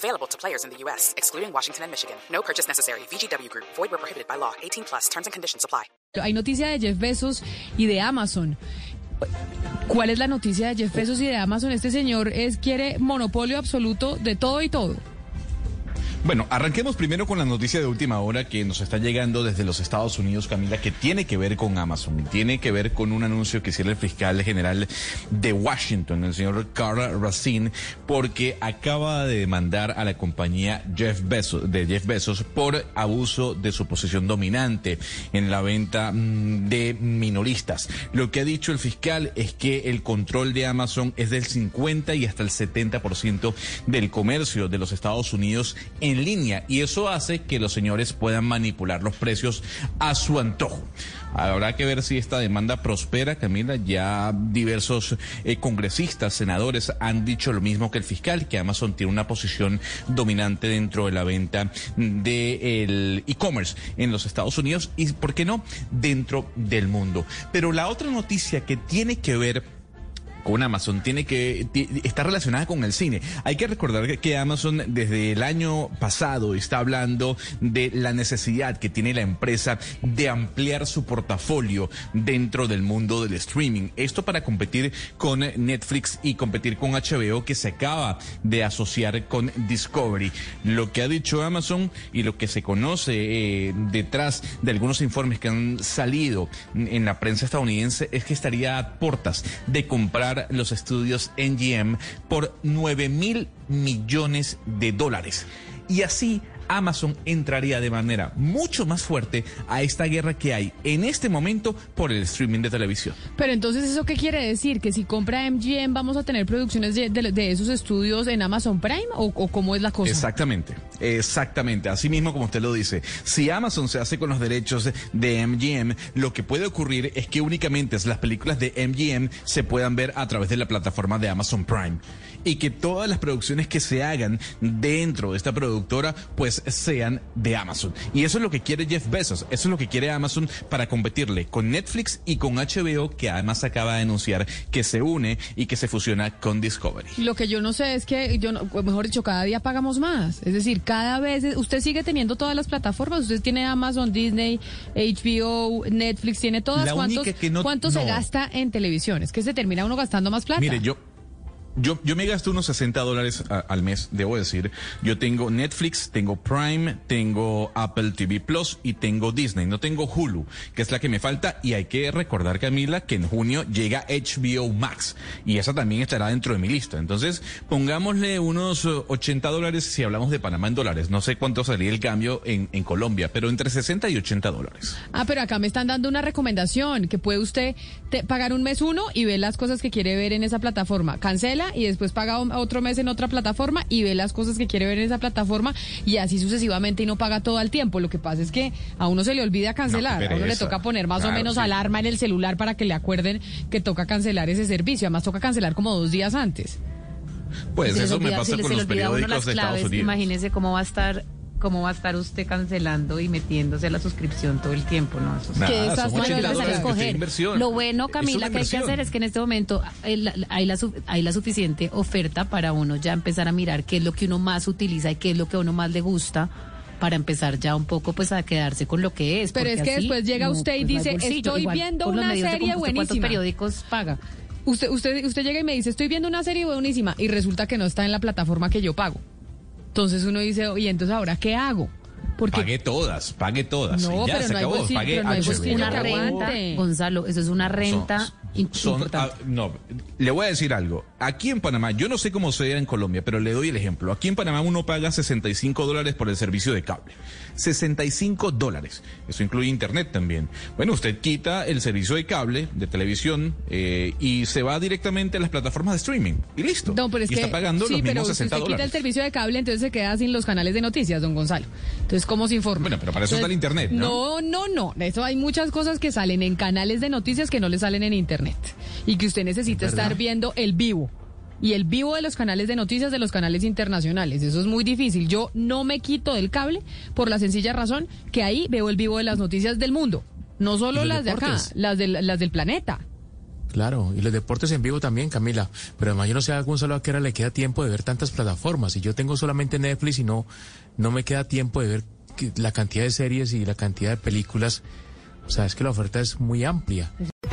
Available to players in the U.S., excluding Washington and Michigan. No purchase necessary. VGW Group. Void where prohibited by law. 18 plus. Terms and conditions apply. Hay noticia de Jeff Bezos y de Amazon. ¿Cuál es la noticia de Jeff Bezos y de Amazon? Este señor es quiere monopolio absoluto de todo y todo. Bueno, arranquemos primero con la noticia de última hora que nos está llegando desde los Estados Unidos, Camila, que tiene que ver con Amazon, tiene que ver con un anuncio que hiciera el fiscal general de Washington, el señor Carl Racine, porque acaba de demandar a la compañía Jeff Bezos, de Jeff Bezos por abuso de su posición dominante en la venta mm, de minoristas. Lo que ha dicho el fiscal es que el control de Amazon es del 50 y hasta el 70% del comercio de los Estados Unidos línea y eso hace que los señores puedan manipular los precios a su antojo. Habrá que ver si esta demanda prospera, Camila. Ya diversos eh, congresistas, senadores han dicho lo mismo que el fiscal, que Amazon tiene una posición dominante dentro de la venta del e-commerce en los Estados Unidos y, ¿por qué no?, dentro del mundo. Pero la otra noticia que tiene que ver con Amazon tiene que está relacionada con el cine. Hay que recordar que Amazon desde el año pasado está hablando de la necesidad que tiene la empresa de ampliar su portafolio dentro del mundo del streaming. Esto para competir con Netflix y competir con HBO que se acaba de asociar con Discovery. Lo que ha dicho Amazon y lo que se conoce eh, detrás de algunos informes que han salido en la prensa estadounidense es que estaría a portas de comprar los estudios NGM por 9 mil millones de dólares. Y así Amazon entraría de manera mucho más fuerte a esta guerra que hay en este momento por el streaming de televisión. Pero entonces, ¿eso qué quiere decir? ¿Que si compra MGM vamos a tener producciones de, esos estudios en Amazon Prime o, cómo es la cosa? Exactamente, exactamente. Así mismo como usted lo dice. Si Amazon se hace con los derechos de MGM, lo que puede ocurrir es que únicamente las películas de MGM se puedan ver a través de la plataforma de Amazon Prime y que todas las producciones que se hagan dentro de esta productora pues sean de Amazon. Y eso es lo que quiere Jeff Bezos, eso es lo que quiere Amazon para competirle con Netflix y con HBO que además acaba de anunciar que se une y que se fusiona con Discovery. Lo que yo no sé es que mejor dicho cada día pagamos más, es decir, cada vez usted sigue teniendo todas las plataformas, usted tiene Amazon, Disney, HBO, Netflix, tiene todas. ¿Cuánto se gasta en televisión? Es que se termina uno gastando más plata. Mire, yo yo, yo me gasto unos 60 dólares al mes, debo decir. Yo tengo Netflix, tengo Prime, tengo Apple TV Plus y tengo Disney. No tengo Hulu, que es la que me falta. Y hay que recordar, Camila, que en junio llega HBO Max. Y esa también estará dentro de mi lista. Entonces, pongámosle unos 80 dólares si hablamos de Panamá en dólares. No sé cuánto salía el cambio en, en Colombia, pero entre 60 y 80 dólares. Ah, pero acá me están dando una recomendación, que puede usted pagar un mes uno y ver las cosas que quiere ver en esa plataforma. Cancela y después paga otro mes en otra plataforma y ve las cosas que quiere ver en esa plataforma y así sucesivamente y no paga todo al tiempo. Lo que pasa es que a uno se le olvida cancelar, a uno le toca poner más o menos alarma en el celular para que le acuerden que toca cancelar ese servicio. Además toca cancelar como dos días antes. Pues eso me pasa con los periódicos de Estados Unidos. Imagínese cómo va a estar ¿cómo va a estar usted cancelando y metiéndose a la suscripción todo el tiempo? No, eso que esas a escoger. Lo bueno, Camila, que hay que hacer es que en este momento hay la, hay la suficiente oferta para uno ya empezar a mirar qué es lo que uno más utiliza y qué es lo que a uno más le gusta para empezar ya un poco pues a quedarse con lo que es. Pero es que después llega usted y pues, dice, estoy viendo una serie buenísima. ¿Cuántos periódicos paga? Usted, usted, usted llega y me dice, estoy viendo una serie buenísima y resulta que no está en la plataforma que yo pago. Entonces uno dice, oye, entonces ahora qué hago? Porque... Pague todas, pague todas. No, ya pero se no acabó. Hay pague no hay una renta, Gonzalo, eso es una renta son, ah, no, le voy a decir algo. Aquí en Panamá, yo no sé cómo sea en Colombia, pero le doy el ejemplo. Aquí en Panamá uno paga 65 dólares por el servicio de cable. 65 dólares. Eso incluye internet también. Bueno, usted quita el servicio de cable, de televisión, eh, y se va directamente a las plataformas de streaming. Y listo. No, pero es y que, está pagando sí, los pero mismos si 60 usted quita el servicio de cable, entonces se queda sin los canales de noticias, don Gonzalo. Entonces, ¿cómo se informa? Bueno, pero para eso está el internet, ¿no? No, no, no. Eso hay muchas cosas que salen en canales de noticias que no le salen en internet. Y que usted necesita estar viendo el vivo. Y el vivo de los canales de noticias de los canales internacionales. Eso es muy difícil. Yo no me quito del cable por la sencilla razón que ahí veo el vivo de las noticias del mundo. No solo las de acá, las, del- las del planeta. Claro, y los deportes en vivo también, Camila. Pero además yo no sé a Gonzalo a qué hora le queda tiempo de ver tantas plataformas. Y yo tengo solamente Netflix y no, no me queda tiempo de ver la cantidad de series y la cantidad de películas. O sea, es que la oferta es muy amplia.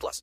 plus.